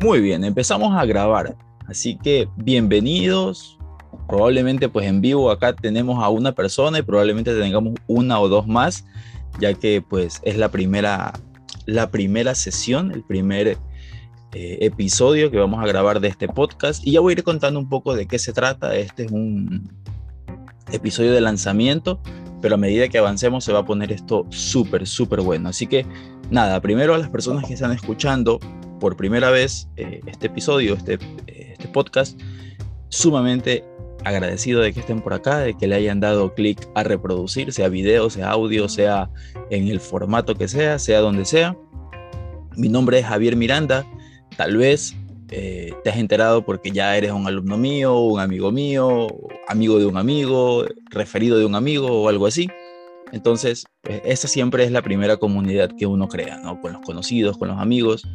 Muy bien, empezamos a grabar. Así que bienvenidos. Probablemente pues en vivo acá tenemos a una persona y probablemente tengamos una o dos más, ya que pues es la primera, la primera sesión, el primer eh, episodio que vamos a grabar de este podcast. Y ya voy a ir contando un poco de qué se trata. Este es un episodio de lanzamiento, pero a medida que avancemos se va a poner esto súper, súper bueno. Así que nada, primero a las personas que están escuchando por primera vez eh, este episodio, este, este podcast, sumamente agradecido de que estén por acá, de que le hayan dado clic a reproducir, sea video, sea audio, sea en el formato que sea, sea donde sea. Mi nombre es Javier Miranda. Tal vez eh, te has enterado porque ya eres un alumno mío, un amigo mío, amigo de un amigo, referido de un amigo o algo así. Entonces, pues, esa siempre es la primera comunidad que uno crea, ¿no? Con los conocidos, con los amigos.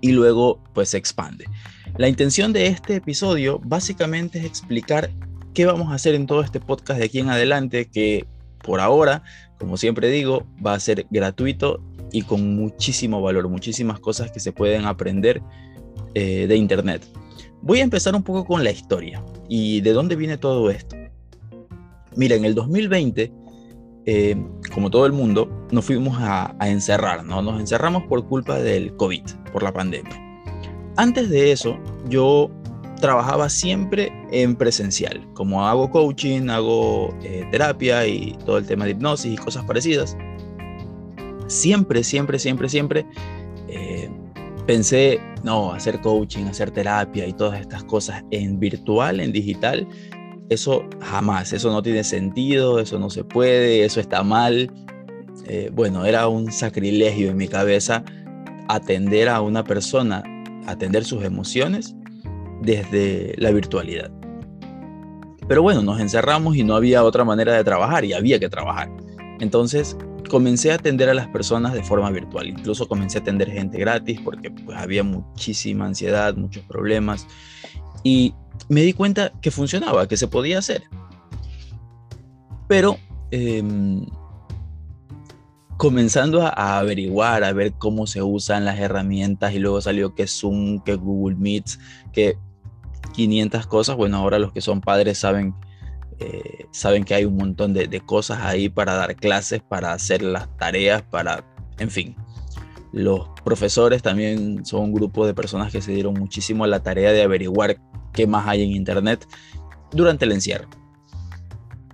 Y luego, pues se expande. La intención de este episodio básicamente es explicar qué vamos a hacer en todo este podcast de aquí en adelante, que por ahora, como siempre digo, va a ser gratuito y con muchísimo valor, muchísimas cosas que se pueden aprender eh, de Internet. Voy a empezar un poco con la historia y de dónde viene todo esto. Mira, en el 2020 eh, como todo el mundo, nos fuimos a, encerrar, ¿no? Nos encerramos por culpa del COVID, por la pandemia. Antes de eso, yo trabajaba siempre en presencial, como hago coaching, hago eh, terapia y todo el tema de hipnosis y cosas parecidas. Siempre, siempre, siempre, siempre eh, pensé, no, hacer coaching, hacer terapia y todas estas cosas en virtual, en digital, eso jamás, eso no tiene sentido, eso no se puede, eso está mal. Eh, bueno, era un sacrilegio en mi cabeza atender a una persona, atender sus emociones desde la virtualidad. Pero bueno, nos encerramos y no había otra manera de trabajar y había que trabajar. Entonces comencé a atender a las personas de forma virtual. Incluso comencé a atender gente gratis porque pues, había muchísima ansiedad, muchos problemas. Y me di cuenta que funcionaba, que se podía hacer. Pero em, comenzando a, averiguar, a ver cómo se usan las herramientas y luego salió que Zoom, que Google Meets, que 500 cosas. Bueno, ahora los que son padres saben, eh, saben que hay un montón de, de cosas ahí para dar clases, para hacer las tareas, para, en fin. Los profesores también son un grupo de personas que se dieron muchísimo a la tarea de averiguar qué más hay en Internet durante el encierro.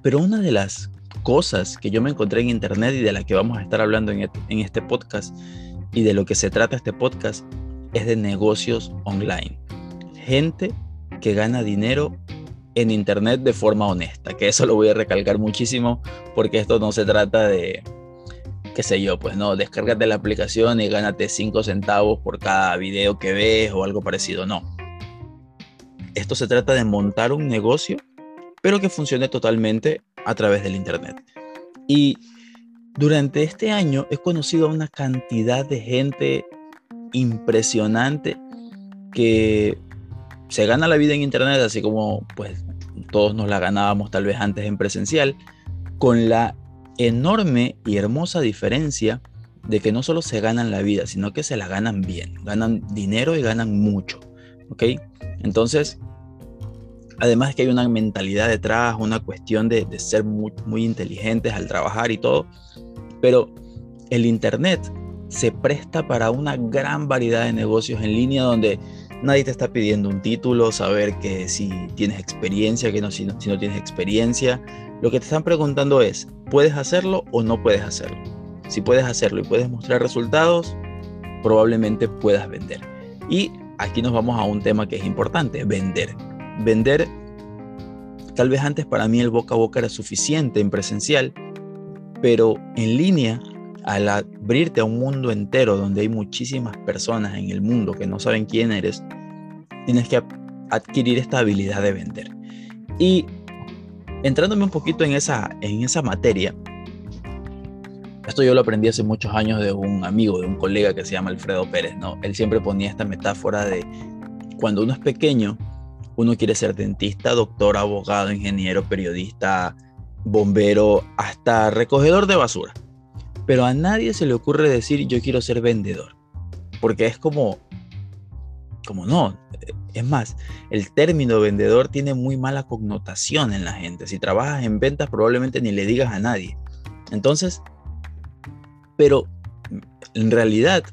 Pero una de las cosas que yo me encontré en Internet y de la que vamos a estar hablando en, este podcast y de lo que se trata este podcast es de negocios online. Gente que gana dinero en Internet de forma honesta, que eso lo voy a recalcar muchísimo porque esto no se trata de, qué sé yo, pues no, descárgate la aplicación y gánate 5 centavos por cada video que ves o algo parecido, no esto se trata de montar un negocio, pero que funcione totalmente a través del Internet. Y durante este año he conocido a una cantidad de gente impresionante que se gana la vida en Internet, así como pues todos nos la ganábamos tal vez antes en presencial, con la enorme y hermosa diferencia de que no solo se ganan la vida, sino que se la ganan bien, ganan dinero y ganan mucho. ¿Ok? Entonces, además que hay una mentalidad detrás, una cuestión de, ser muy, inteligentes al trabajar y todo, pero el Internet se presta para una gran variedad de negocios en línea donde nadie te está pidiendo un título, saber que si tienes experiencia, que no si, no si no tienes experiencia. Lo que te están preguntando es, ¿puedes hacerlo o no puedes hacerlo? Si puedes hacerlo y puedes mostrar resultados, probablemente puedas vender. Y aquí nos vamos a un tema que es importante, vender. Vender, tal vez antes para mí el boca a boca era suficiente en presencial, pero en línea, al abrirte a un mundo entero donde hay muchísimas personas en el mundo que no saben quién eres, tienes que adquirir esta habilidad de vender. Y entrándome un poquito en esa, en esa materia, esto yo lo aprendí hace muchos años de un amigo, de un colega que se llama Alfredo Pérez, ¿no? Él siempre ponía esta metáfora de cuando uno es pequeño, uno quiere ser dentista, doctor, abogado, ingeniero, periodista, bombero, hasta recogedor de basura. Pero a nadie se le ocurre decir yo quiero ser vendedor, porque es como como no. Es más, el término vendedor tiene muy mala connotación en la gente. Si trabajas en ventas, probablemente ni le digas a nadie. Entonces, pero en realidad,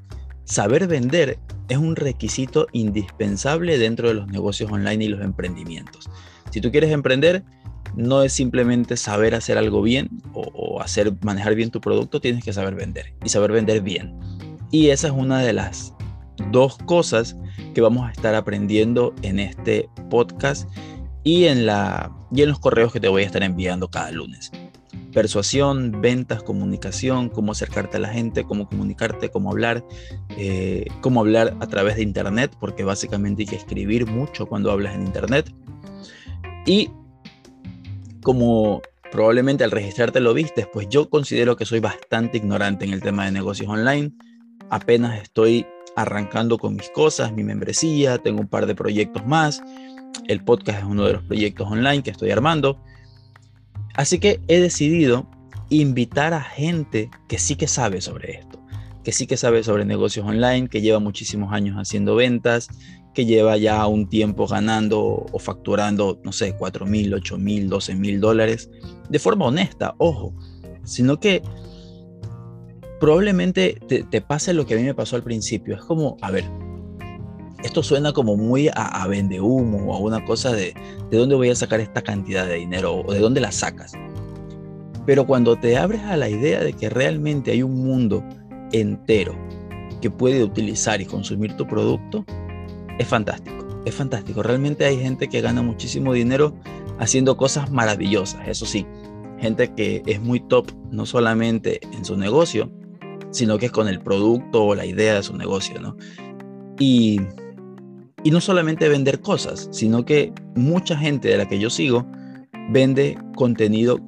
saber vender es un requisito indispensable dentro de los negocios online y los emprendimientos. Si tú quieres emprender, no es simplemente saber hacer algo bien o, hacer manejar bien tu producto, tienes que saber vender y saber vender bien. Y esa es una de las dos cosas que vamos a estar aprendiendo en este podcast y en, la, y en los correos que te voy a estar enviando cada lunes. Persuasión, ventas, comunicación, cómo acercarte a la gente, cómo comunicarte, cómo hablar, eh, cómo hablar a través de Internet, porque básicamente hay que escribir mucho cuando hablas en Internet. Y como probablemente al registrarte lo viste, pues yo considero que soy bastante ignorante en el tema de negocios online. Apenas estoy arrancando con mis cosas, mi membresía, tengo un par de proyectos más. El podcast es uno de los proyectos online que estoy armando. Así que he decidido invitar a gente que sí que sabe sobre esto, que sí que sabe sobre negocios online, que lleva muchísimos años haciendo ventas, que lleva ya un tiempo ganando o facturando, no sé, 4 mil, 8 mil, 12 mil dólares, de forma honesta, ojo, sino que probablemente te, pase lo que a mí me pasó al principio. Es como, a ver, esto suena como muy a, a vende humo o a una cosa de de dónde voy a sacar esta cantidad de dinero o de dónde la sacas. Pero cuando te abres a la idea de que realmente hay un mundo entero que puede utilizar y consumir tu producto, es fantástico. Es fantástico. Realmente hay gente que gana muchísimo dinero haciendo cosas maravillosas. Eso sí, gente que es muy top no solamente en su negocio, sino que es con el producto o la idea de su negocio, ¿no? Y, y no solamente vender cosas, sino que mucha gente de la que yo sigo vende contenido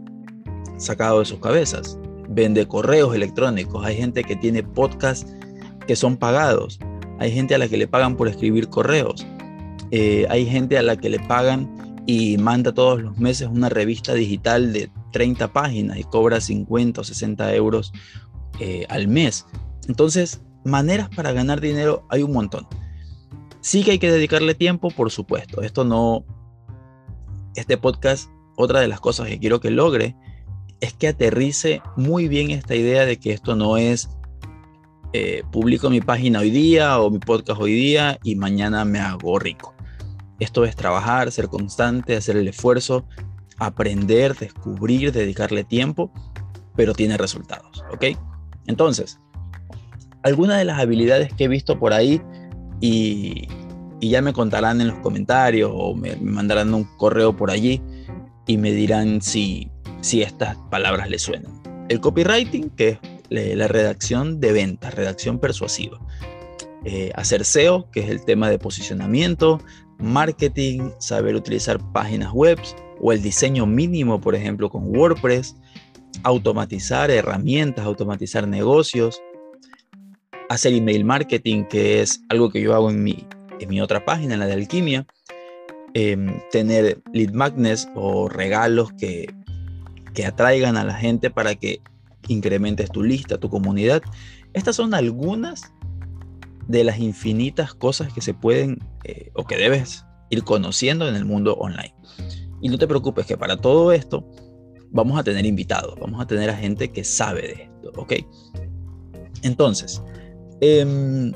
sacado de sus cabezas, vende correos electrónicos, hay gente que tiene podcasts que son pagados, hay gente a la que le pagan por escribir correos, eh, hay gente a la que le pagan y manda todos los meses una revista digital de 30 páginas y cobra 50 o 60 euros eh, al mes. Entonces, maneras para ganar dinero hay un montón. Sí que hay que dedicarle tiempo, por supuesto. Esto no... Este podcast, otra de las cosas que quiero que logre es que aterrice muy bien esta idea de que esto no es eh, publico mi página hoy día o mi podcast hoy día y mañana me hago rico. Esto es trabajar, ser constante, hacer el esfuerzo, aprender, descubrir, dedicarle tiempo, pero tiene resultados, ¿ok? Entonces, algunas de las habilidades que he visto por ahí y, ya me contarán en los comentarios o me, mandarán un correo por allí y me dirán si, estas palabras les suenan. El copywriting, que es la redacción de ventas, redacción persuasiva. Eh, hacer SEO, que es el tema de posicionamiento, marketing, saber utilizar páginas web o el diseño mínimo, por ejemplo, con WordPress, automatizar herramientas, automatizar negocios, hacer email marketing, que es algo que yo hago en mi, en mi otra página, la de alquimia, em, tener lead magnets o regalos que, que atraigan a la gente para que incrementes tu lista, tu comunidad. Estas son algunas de las infinitas cosas que se pueden eh, o que debes ir conociendo en el mundo online. Y no te preocupes que para todo esto vamos a tener invitados, vamos a tener a gente que sabe de esto, ¿ok? Entonces, em,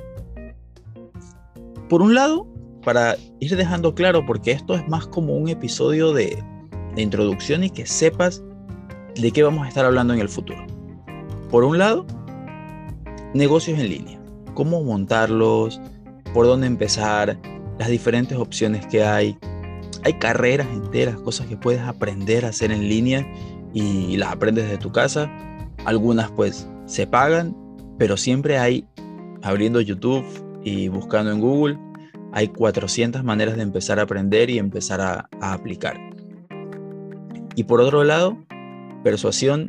por un lado, para ir dejando claro, porque esto es más como un episodio de, de introducción y que sepas de qué vamos a estar hablando en el futuro. Por un lado, negocios en línea, cómo montarlos, por dónde empezar, las diferentes opciones que hay, hay carreras enteras, cosas que puedes aprender a hacer en línea y las aprendes de tu casa. Algunas pues se pagan, pero siempre hay, abriendo YouTube y buscando en Google, hay 400 maneras de empezar a aprender y empezar a, aplicar. Y por otro lado, persuasión,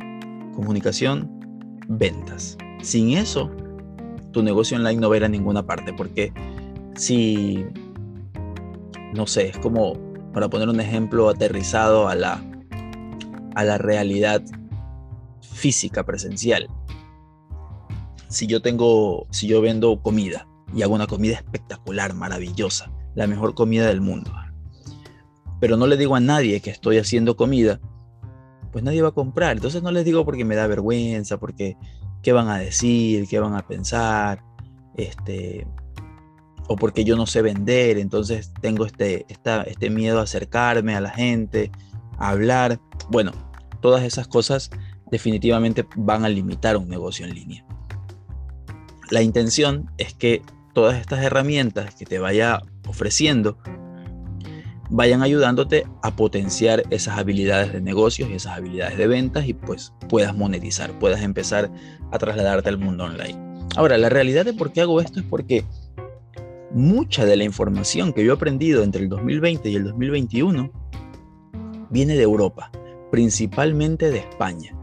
comunicación, ventas. Sin eso, tu negocio online no a ninguna parte, porque si, no sé, es como para poner un ejemplo aterrizado a la, a la realidad física, presencial. Si yo tengo, si yo vendo comida y hago una comida espectacular, maravillosa, la mejor comida del mundo. Pero no le digo a nadie que estoy haciendo comida, pues nadie va a comprar. Entonces no les digo porque me da vergüenza, porque qué van a decir, qué van a pensar, este, o porque yo no sé vender, entonces tengo este, este miedo a acercarme a la gente, a hablar. Bueno, todas esas cosas definitivamente van a limitar un negocio en línea. La intención es que todas estas herramientas que te vaya ofreciendo vayan ayudándote a potenciar esas habilidades de negocios y esas habilidades de ventas y pues puedas monetizar, puedas empezar a trasladarte al mundo online. Ahora, la realidad de por qué hago esto es porque mucha de la información que yo he aprendido entre el 2020 y el 2021 viene de Europa, principalmente de España.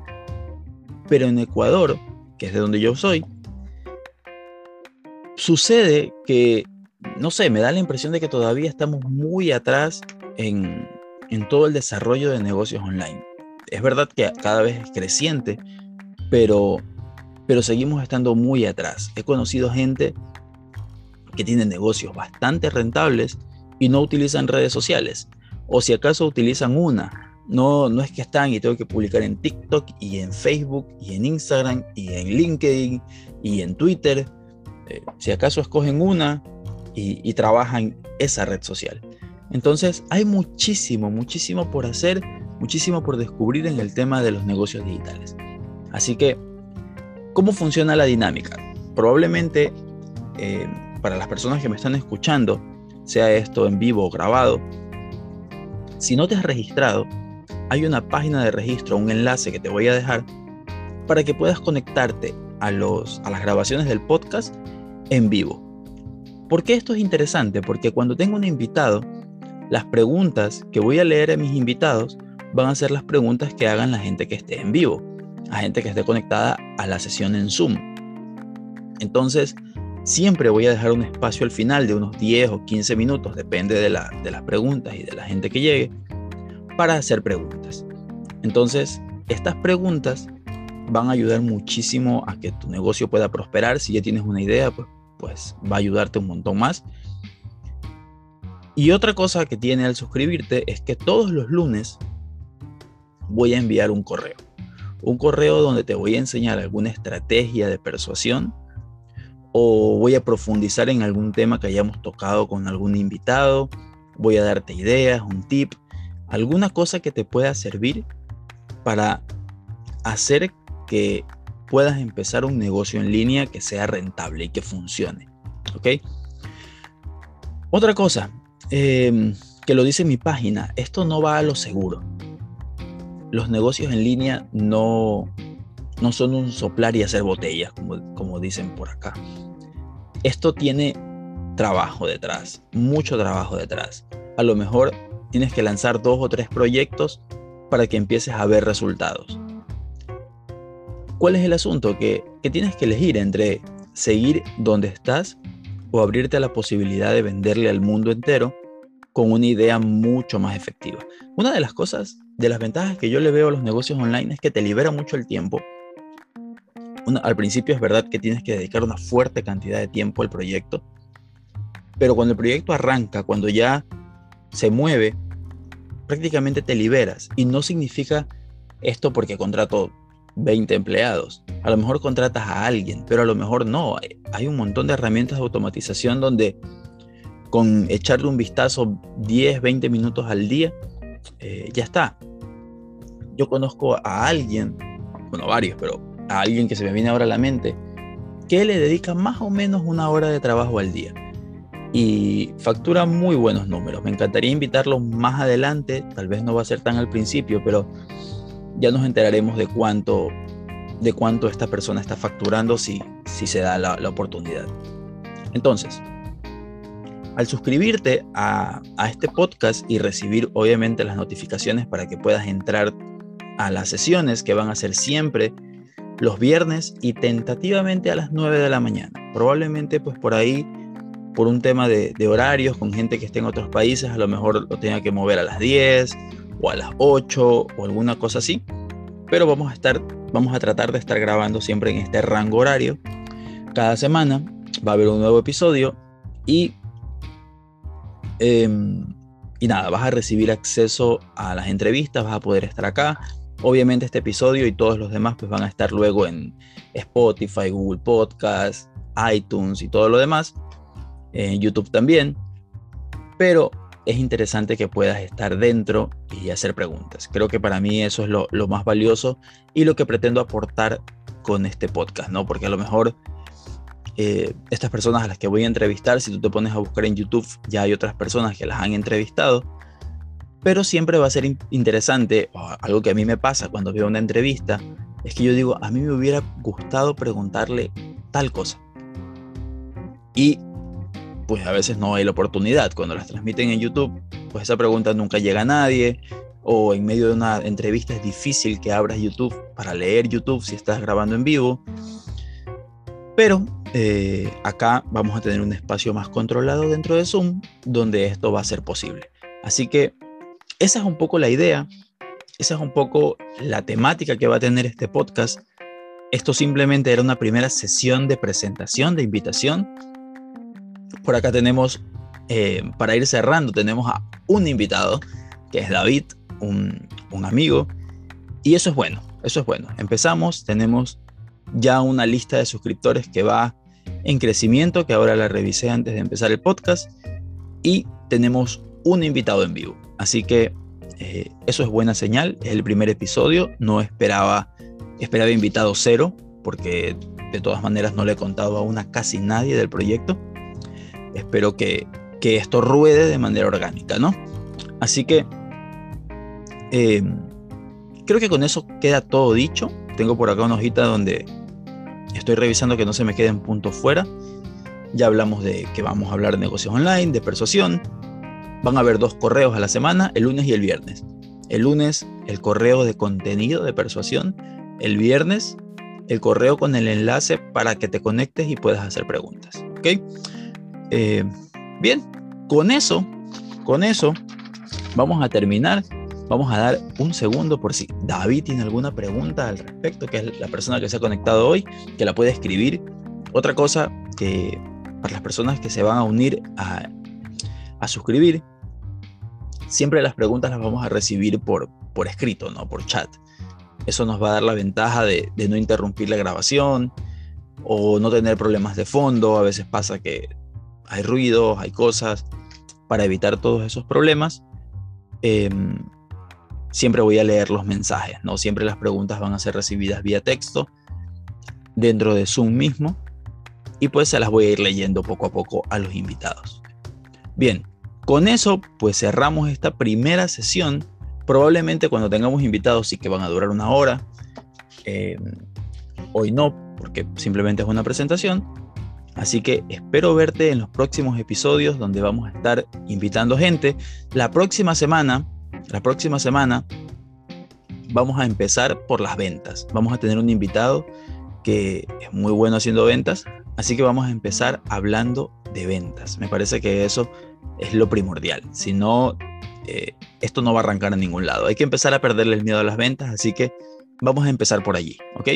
Pero en Ecuador, que es de donde yo soy, sucede que, no sé, me da la impresión de que todavía estamos muy atrás en, todo el desarrollo de negocios online. Es verdad que cada vez es creciente, pero, pero seguimos estando muy atrás. He conocido gente que tiene negocios bastante rentables y no utilizan redes sociales. O si acaso utilizan una, no, no es que están y tengo que publicar en TikTok y en Facebook y en Instagram y en LinkedIn y en Twitter. Eh, si acaso escogen una y, trabajan esa red social. Entonces hay muchísimo, muchísimo por hacer, muchísimo por descubrir en el tema de los negocios digitales. Así que, ¿cómo funciona la dinámica? Probablemente eh, para las personas que me están escuchando, sea esto en vivo o grabado, si no te has registrado, hay una página de registro, un enlace que te voy a dejar para que puedas conectarte a, los, a las grabaciones del podcast en vivo. ¿Por qué esto es interesante? Porque cuando tengo un invitado, las preguntas que voy a leer a mis invitados van a ser las preguntas que hagan la gente que esté en vivo, la gente que esté conectada a la sesión en Zoom. Entonces, siempre voy a dejar un espacio al final de unos 10 o 15 minutos, depende de, de las preguntas y de la gente que llegue, para hacer preguntas. Entonces, estas preguntas van a ayudar muchísimo a que tu negocio pueda prosperar. Si ya tienes una idea, pues, pues va a ayudarte un montón más. Y otra cosa que tiene al suscribirte es que todos los lunes voy a enviar un correo. Un correo donde te voy a enseñar alguna estrategia de persuasión o voy a profundizar en algún tema que hayamos tocado con algún invitado. Voy a darte ideas, un tip alguna cosa que te pueda servir para hacer que puedas empezar un negocio en línea que sea rentable y que funcione. ¿Ok? Otra cosa, em, que lo dice mi página, esto no va a lo seguro. Los negocios en línea no, no son un soplar y hacer botellas, como, como dicen por acá. Esto tiene trabajo detrás, mucho trabajo detrás. A lo mejor tienes que lanzar dos o tres proyectos para que empieces a ver resultados. ¿Cuál es el asunto? Que, tienes que elegir entre seguir donde estás o abrirte a la posibilidad de venderle al mundo entero con una idea mucho más efectiva. Una de las cosas, de las ventajas que yo le veo a los negocios online es que te libera mucho el tiempo. al principio es verdad que tienes que dedicar una fuerte cantidad de tiempo al proyecto, pero cuando el proyecto arranca, cuando ya se mueve, prácticamente te liberas. Y no significa esto porque contrato 20 empleados. A lo mejor contratas a alguien, pero a lo mejor no. Hay un montón de herramientas de automatización donde con echarle un vistazo 10, 20 minutos al día, eh, ya está. Yo conozco a alguien, bueno, varios, pero a alguien que se me viene ahora a la mente, que le dedica más o menos una hora de trabajo al día y factura muy buenos números. Me encantaría invitarlo más adelante, tal vez no va a ser tan al principio, pero ya nos enteraremos de cuánto, de cuánto esta persona está facturando si, si se da la, oportunidad. Entonces, al suscribirte a, a este podcast y recibir obviamente las notificaciones para que puedas entrar a las sesiones que van a ser siempre los viernes y tentativamente a las 9 de la mañana. Probablemente pues por ahí por un tema de, horarios con gente que esté en otros países, a lo mejor lo tenga que mover a las 10 o a las 8 o alguna cosa así. Pero vamos a estar, vamos a tratar de estar grabando siempre en este rango horario cada semana. va a haber un nuevo episodio y, em, y nada, vas a recibir acceso a las entrevistas, vas a poder estar acá. Obviamente este episodio y todos los demás pues van a estar luego en Spotify, Google Podcast, iTunes y todo lo demás. En YouTube también. Pero es interesante que puedas estar dentro y hacer preguntas. Creo que para mí eso es lo, lo más valioso y lo que pretendo aportar con este podcast, ¿no? Porque a lo mejor eh, estas personas a las que voy a entrevistar, si tú te pones a buscar en YouTube, ya hay otras personas que las han entrevistado, pero siempre va a ser interesante, algo que a mí me pasa cuando veo una entrevista, es que yo digo, a mí me hubiera gustado preguntarle tal cosa. Y pues a veces no hay la oportunidad. Cuando las transmiten en YouTube, pues esa pregunta nunca llega a nadie. O en medio de una entrevista es difícil que abras YouTube para leer YouTube si estás grabando en vivo. Pero eh, acá vamos a tener un espacio más controlado dentro de Zoom donde esto va a ser posible. Así que esa es un poco la idea, esa es un poco la temática que va a tener este podcast. Esto simplemente era una primera sesión de presentación, de invitación. Por acá tenemos, eh, para ir cerrando, tenemos a un invitado, que es David, un, un amigo. Y eso es bueno, eso es bueno. Empezamos, tenemos ya una lista de suscriptores que va en crecimiento, que ahora la revisé antes de empezar el podcast, y tenemos un invitado en vivo. Así que eh, eso es buena señal, es el primer episodio, no esperaba, esperaba invitado cero, porque de todas maneras no le he contado aún a casi nadie del proyecto. Espero que, que esto ruede de manera orgánica, ¿no? Así que eh, creo que con eso queda todo dicho. Tengo por acá una hojita donde Estoy revisando que no se me queden puntos fuera. Ya hablamos de que vamos a hablar de negocios online, de persuasión. Van a haber dos correos a la semana, el lunes y el viernes. El lunes el correo de contenido de persuasión. El viernes el correo con el enlace para que te conectes y puedas hacer preguntas. ¿Ok? Eh, bien, con eso, con eso vamos a terminar Vamos a dar un segundo por si David tiene alguna pregunta al respecto, que es la persona que se ha conectado hoy, que la puede escribir. Otra cosa que para las personas que se van a unir a, suscribir, siempre las preguntas las vamos a recibir por, por escrito, no por chat. Eso nos va a dar la ventaja de, de no interrumpir la grabación o no tener problemas de fondo. A veces pasa que hay ruidos, hay cosas. Para evitar todos esos problemas, eh, siempre voy a leer los mensajes, no siempre las preguntas van a ser recibidas vía texto dentro de Zoom mismo y pues se las voy a ir leyendo poco a poco a los invitados. Bien, con eso pues cerramos esta primera sesión. Probablemente cuando tengamos invitados sí que van a durar una hora. Em, hoy no, porque simplemente es una presentación. Así que espero verte en los próximos episodios donde vamos a estar invitando gente. La próxima semana la próxima semana vamos a empezar por las ventas. Vamos a tener un invitado que es muy bueno haciendo ventas, así que vamos a empezar hablando de ventas. Me parece que eso es lo primordial. Si no, eh, esto no va a arrancar a ningún lado. Hay que empezar a perderle el miedo a las ventas, así que vamos a empezar por allí, ¿ok?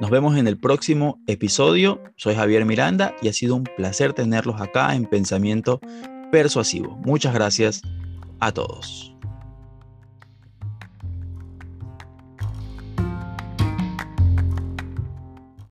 Nos vemos en el próximo episodio. Soy Javier Miranda y ha sido un placer tenerlos acá en Pensamiento Persuasivo. Muchas gracias a todos.